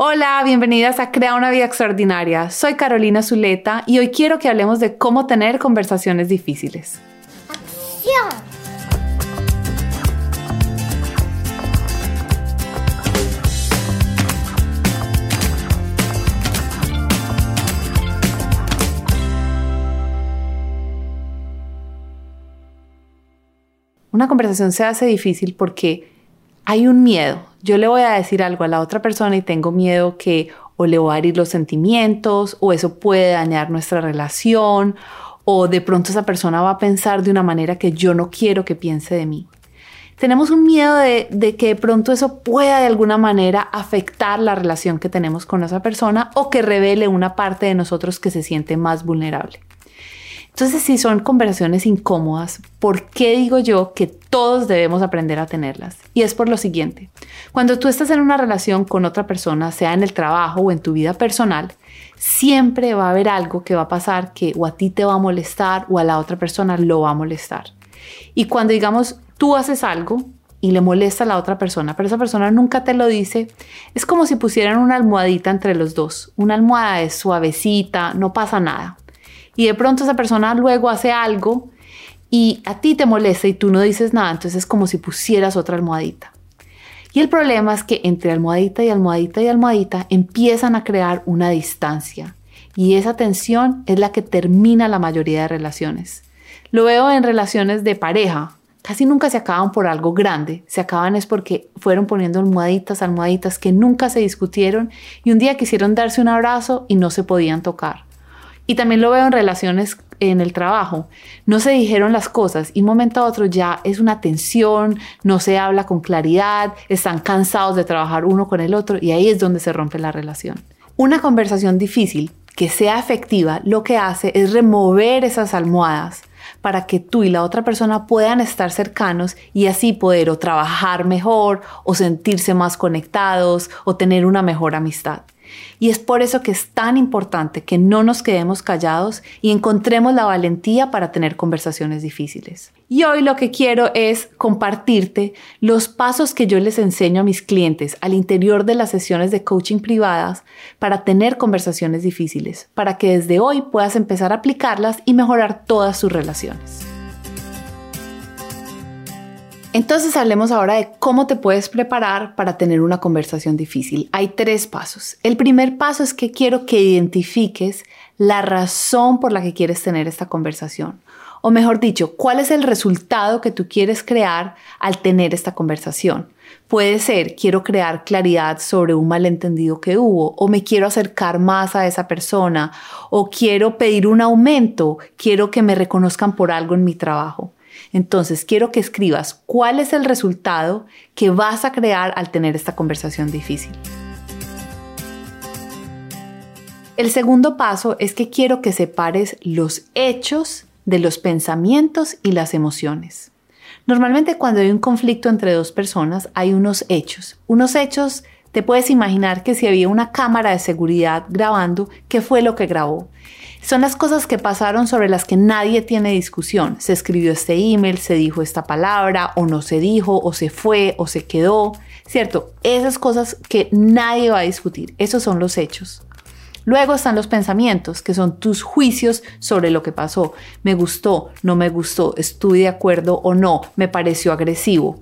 Hola, bienvenidas a Crea una vida extraordinaria. Soy Carolina Zuleta y hoy quiero que hablemos de cómo tener conversaciones difíciles. ¡Acción! Una conversación se hace difícil porque hay un miedo. Yo le voy a decir algo a la otra persona y tengo miedo que o le voy a herir los sentimientos o eso puede dañar nuestra relación o de pronto esa persona va a pensar de una manera que yo no quiero que piense de mí. Tenemos un miedo de, de que de pronto eso pueda de alguna manera afectar la relación que tenemos con esa persona o que revele una parte de nosotros que se siente más vulnerable. Entonces, si son conversaciones incómodas, ¿por qué digo yo que todos debemos aprender a tenerlas? Y es por lo siguiente. Cuando tú estás en una relación con otra persona, sea en el trabajo o en tu vida personal, siempre va a haber algo que va a pasar que o a ti te va a molestar o a la otra persona lo va a molestar. Y cuando digamos tú haces algo y le molesta a la otra persona, pero esa persona nunca te lo dice, es como si pusieran una almohadita entre los dos. Una almohada es suavecita, no pasa nada y de pronto esa persona luego hace algo y a ti te molesta y tú no dices nada, entonces es como si pusieras otra almohadita. Y el problema es que entre almohadita y almohadita y almohadita empiezan a crear una distancia y esa tensión es la que termina la mayoría de relaciones. Lo veo en relaciones de pareja. Casi nunca se acaban por algo grande, se acaban es porque fueron poniendo almohaditas, almohaditas que nunca se discutieron y un día quisieron darse un abrazo y no se podían tocar. Y también lo veo en relaciones en el trabajo. No se dijeron las cosas y un momento a otro ya es una tensión, no se habla con claridad, están cansados de trabajar uno con el otro y ahí es donde se rompe la relación. Una conversación difícil que sea efectiva lo que hace es remover esas almohadas para que tú y la otra persona puedan estar cercanos y así poder trabajar mejor o sentirse más conectados o tener una mejor amistad. Y es por eso que es tan importante que no nos quedemos callados y encontremos la valentía para tener conversaciones difíciles. Y hoy lo que quiero es compartirte los pasos que yo les enseño a mis clientes al interior de las sesiones de coaching privadas para tener conversaciones difíciles, para que desde hoy puedas empezar a aplicarlas y mejorar todas sus relaciones. Entonces hablemos ahora de cómo te puedes preparar para tener una conversación difícil. Hay tres pasos. El primer paso es que quiero que identifiques la razón por la que quieres tener esta conversación. O mejor dicho, cuál es el resultado que tú quieres crear al tener esta conversación. Puede ser, quiero crear claridad sobre un malentendido que hubo, o me quiero acercar más a esa persona, o quiero pedir un aumento, quiero que me reconozcan por algo en mi trabajo. Entonces, quiero que escribas cuál es el resultado que vas a crear al tener esta conversación difícil. El segundo paso es que quiero que separes los hechos de los pensamientos y las emociones. Normalmente cuando hay un conflicto entre dos personas hay unos hechos. Unos hechos, te puedes imaginar que si había una cámara de seguridad grabando, ¿qué fue lo que grabó? Son las cosas que pasaron sobre las que nadie tiene discusión. Se escribió este email, se dijo esta palabra, o no se dijo, o se fue, o se quedó. ¿Cierto? Esas cosas que nadie va a discutir. Esos son los hechos. Luego están los pensamientos, que son tus juicios sobre lo que pasó. Me gustó, no me gustó, estuve de acuerdo o no, me pareció agresivo.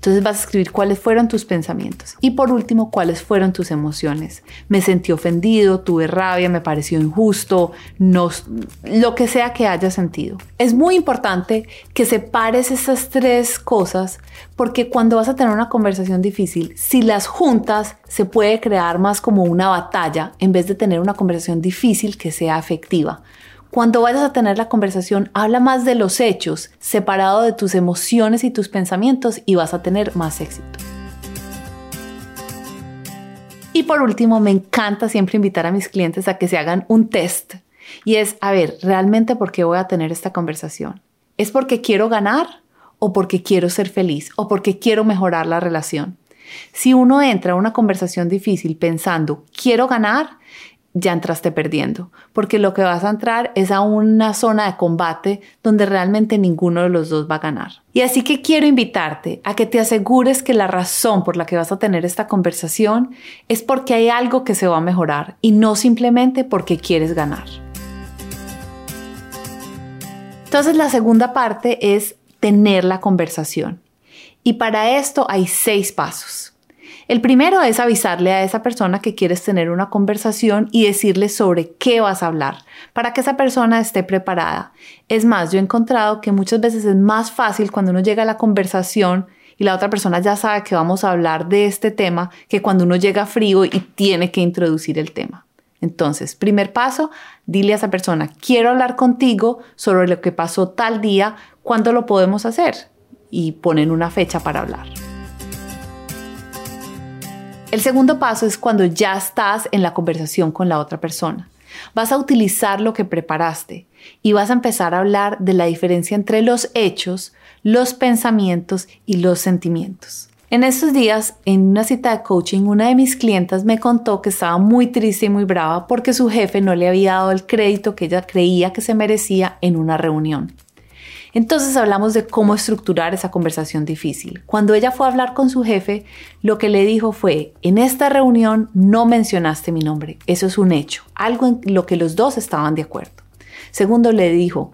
Entonces vas a escribir cuáles fueron tus pensamientos. Y por último, cuáles fueron tus emociones. Me sentí ofendido, tuve rabia, me pareció injusto, no, lo que sea que haya sentido. Es muy importante que separes estas tres cosas porque cuando vas a tener una conversación difícil, si las juntas, se puede crear más como una batalla en vez de tener una conversación difícil que sea efectiva. Cuando vayas a tener la conversación, habla más de los hechos, separado de tus emociones y tus pensamientos y vas a tener más éxito. Y por último, me encanta siempre invitar a mis clientes a que se hagan un test. Y es, a ver, ¿realmente por qué voy a tener esta conversación? ¿Es porque quiero ganar o porque quiero ser feliz o porque quiero mejorar la relación? Si uno entra a una conversación difícil pensando, quiero ganar, ya entraste perdiendo, porque lo que vas a entrar es a una zona de combate donde realmente ninguno de los dos va a ganar. Y así que quiero invitarte a que te asegures que la razón por la que vas a tener esta conversación es porque hay algo que se va a mejorar y no simplemente porque quieres ganar. Entonces la segunda parte es tener la conversación. Y para esto hay seis pasos. El primero es avisarle a esa persona que quieres tener una conversación y decirle sobre qué vas a hablar, para que esa persona esté preparada. Es más, yo he encontrado que muchas veces es más fácil cuando uno llega a la conversación y la otra persona ya sabe que vamos a hablar de este tema que cuando uno llega frío y tiene que introducir el tema. Entonces, primer paso, dile a esa persona, quiero hablar contigo sobre lo que pasó tal día, ¿cuándo lo podemos hacer? Y ponen una fecha para hablar. El segundo paso es cuando ya estás en la conversación con la otra persona. Vas a utilizar lo que preparaste y vas a empezar a hablar de la diferencia entre los hechos, los pensamientos y los sentimientos. En estos días, en una cita de coaching, una de mis clientas me contó que estaba muy triste y muy brava porque su jefe no le había dado el crédito que ella creía que se merecía en una reunión. Entonces hablamos de cómo estructurar esa conversación difícil. Cuando ella fue a hablar con su jefe, lo que le dijo fue, en esta reunión no mencionaste mi nombre, eso es un hecho, algo en lo que los dos estaban de acuerdo. Segundo, le dijo,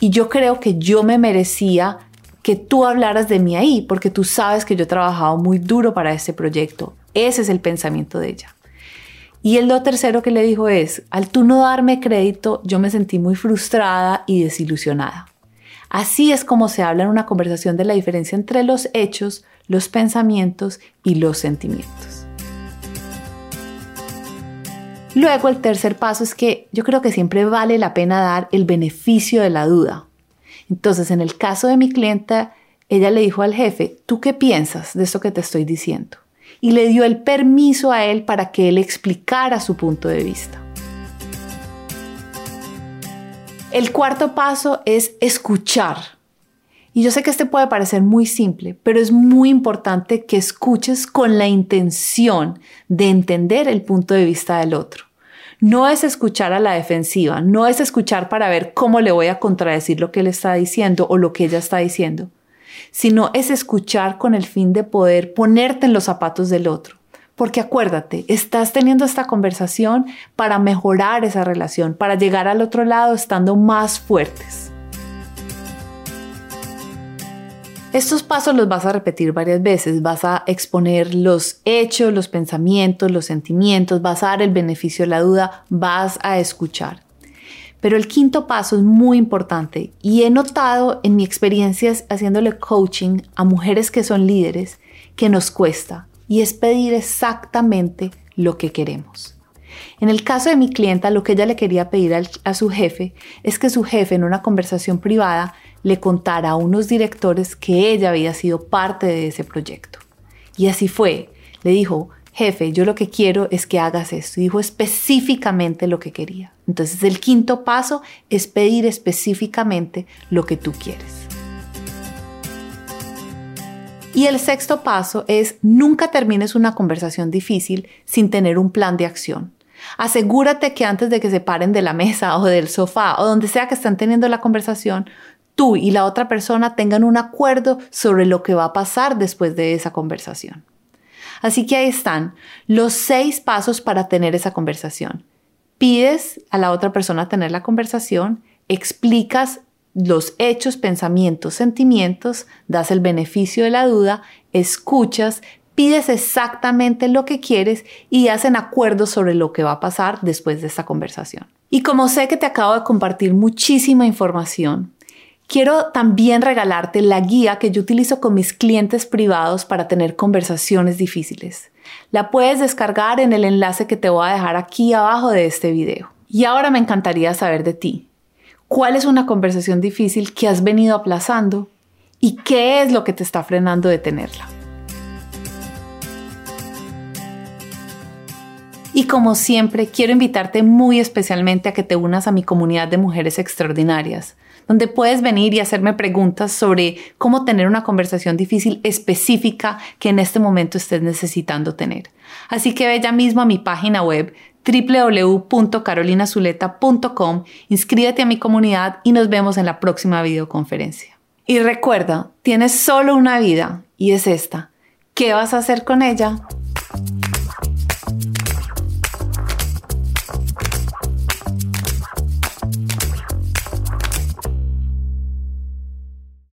y yo creo que yo me merecía que tú hablaras de mí ahí, porque tú sabes que yo he trabajado muy duro para este proyecto. Ese es el pensamiento de ella. Y el lo tercero que le dijo es, al tú no darme crédito, yo me sentí muy frustrada y desilusionada. Así es como se habla en una conversación de la diferencia entre los hechos, los pensamientos y los sentimientos. Luego el tercer paso es que yo creo que siempre vale la pena dar el beneficio de la duda. Entonces, en el caso de mi clienta, ella le dijo al jefe, ¿tú qué piensas de esto que te estoy diciendo? Y le dio el permiso a él para que él explicara su punto de vista. El cuarto paso es escuchar. Y yo sé que este puede parecer muy simple, pero es muy importante que escuches con la intención de entender el punto de vista del otro. No es escuchar a la defensiva, no es escuchar para ver cómo le voy a contradecir lo que él está diciendo o lo que ella está diciendo, sino es escuchar con el fin de poder ponerte en los zapatos del otro porque acuérdate, estás teniendo esta conversación para mejorar esa relación, para llegar al otro lado estando más fuertes. Estos pasos los vas a repetir varias veces, vas a exponer los hechos, los pensamientos, los sentimientos, vas a dar el beneficio de la duda, vas a escuchar. Pero el quinto paso es muy importante y he notado en mi experiencia haciéndole coaching a mujeres que son líderes que nos cuesta y es pedir exactamente lo que queremos. En el caso de mi clienta, lo que ella le quería pedir a su jefe es que su jefe en una conversación privada le contara a unos directores que ella había sido parte de ese proyecto. Y así fue. Le dijo, jefe, yo lo que quiero es que hagas esto. Y dijo específicamente lo que quería. Entonces el quinto paso es pedir específicamente lo que tú quieres. Y el sexto paso es nunca termines una conversación difícil sin tener un plan de acción. Asegúrate que antes de que se paren de la mesa o del sofá o donde sea que estén teniendo la conversación, tú y la otra persona tengan un acuerdo sobre lo que va a pasar después de esa conversación. Así que ahí están los seis pasos para tener esa conversación. Pides a la otra persona tener la conversación, explicas los hechos, pensamientos, sentimientos, das el beneficio de la duda, escuchas, pides exactamente lo que quieres y hacen acuerdos sobre lo que va a pasar después de esta conversación. Y como sé que te acabo de compartir muchísima información, quiero también regalarte la guía que yo utilizo con mis clientes privados para tener conversaciones difíciles. La puedes descargar en el enlace que te voy a dejar aquí abajo de este video. Y ahora me encantaría saber de ti. ¿Cuál es una conversación difícil que has venido aplazando? ¿Y qué es lo que te está frenando de tenerla? Y como siempre, quiero invitarte muy especialmente a que te unas a mi comunidad de mujeres extraordinarias, donde puedes venir y hacerme preguntas sobre cómo tener una conversación difícil específica que en este momento estés necesitando tener. Así que ve ya mismo a mi página web www.carolinazuleta.com, inscríbete a mi comunidad y nos vemos en la próxima videoconferencia. Y recuerda, tienes solo una vida y es esta. ¿Qué vas a hacer con ella?